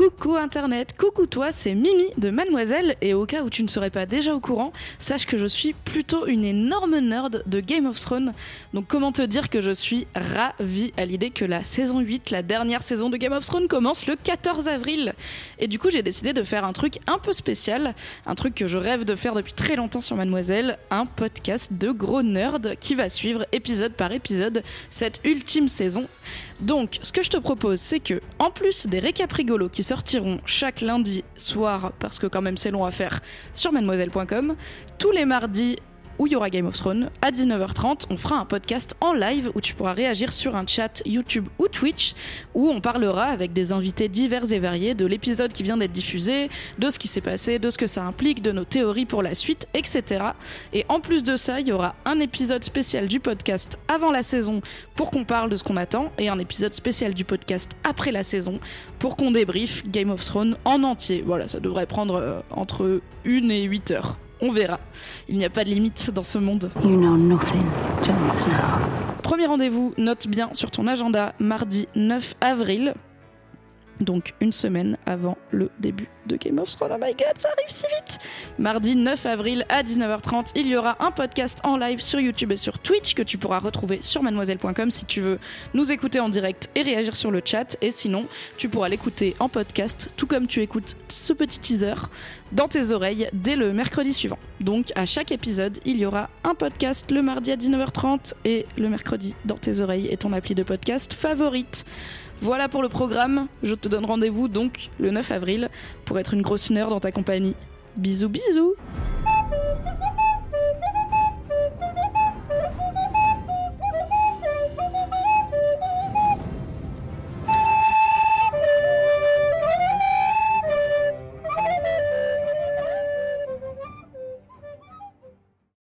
Coucou Internet, coucou toi, c'est Mimi de Mademoiselle et au cas où tu ne serais pas déjà au courant, sache que je suis plutôt une énorme nerd de Game of Thrones. Donc comment te dire que je suis ravie à l'idée que la saison 8, la dernière saison de Game of Thrones commence le 14 avril. Et du coup j'ai décidé de faire un truc un peu spécial, un truc que je rêve de faire depuis très longtemps sur Mademoiselle, un podcast de gros nerds qui va suivre épisode par épisode cette ultime saison. Donc, ce que je te propose, c'est que, en plus des récaps rigolos qui sortiront chaque lundi soir, parce que quand même c'est long à faire, sur mademoiselle.com, tous les mardis où il y aura Game of Thrones. À 19h30, on fera un podcast en live où tu pourras réagir sur un chat YouTube ou Twitch où on parlera avec des invités divers et variés de l'épisode qui vient d'être diffusé, de ce qui s'est passé, de ce que ça implique, de nos théories pour la suite, etc. Et en plus de ça, il y aura un épisode spécial du podcast avant la saison pour qu'on parle de ce qu'on attend et un épisode spécial du podcast après la saison pour qu'on débriefe Game of Thrones en entier. Voilà, ça devrait prendre euh, entre 1 et 8 heures. On verra. Il n'y a pas de limite dans ce monde. You know nothing, Jon Snow. Premier rendez-vous, note bien sur ton agenda, mardi 9 avril. Donc une semaine avant le début de Game of Thrones. Oh my god, ça arrive si vite Mardi 9 avril à 19h30, il y aura un podcast en live sur YouTube et sur Twitch que tu pourras retrouver sur mademoiselle.com si tu veux nous écouter en direct et réagir sur le chat. Et sinon, tu pourras l'écouter en podcast, tout comme tu écoutes ce petit teaser dans tes oreilles dès le mercredi suivant. Donc à chaque épisode, il y aura un podcast le mardi à 19h30 et le mercredi dans tes oreilles et ton appli de podcast favorite. Voilà pour le programme. Je te donne rendez-vous donc le 9 avril pour être une grosse nerd dans ta compagnie. Bisous bisous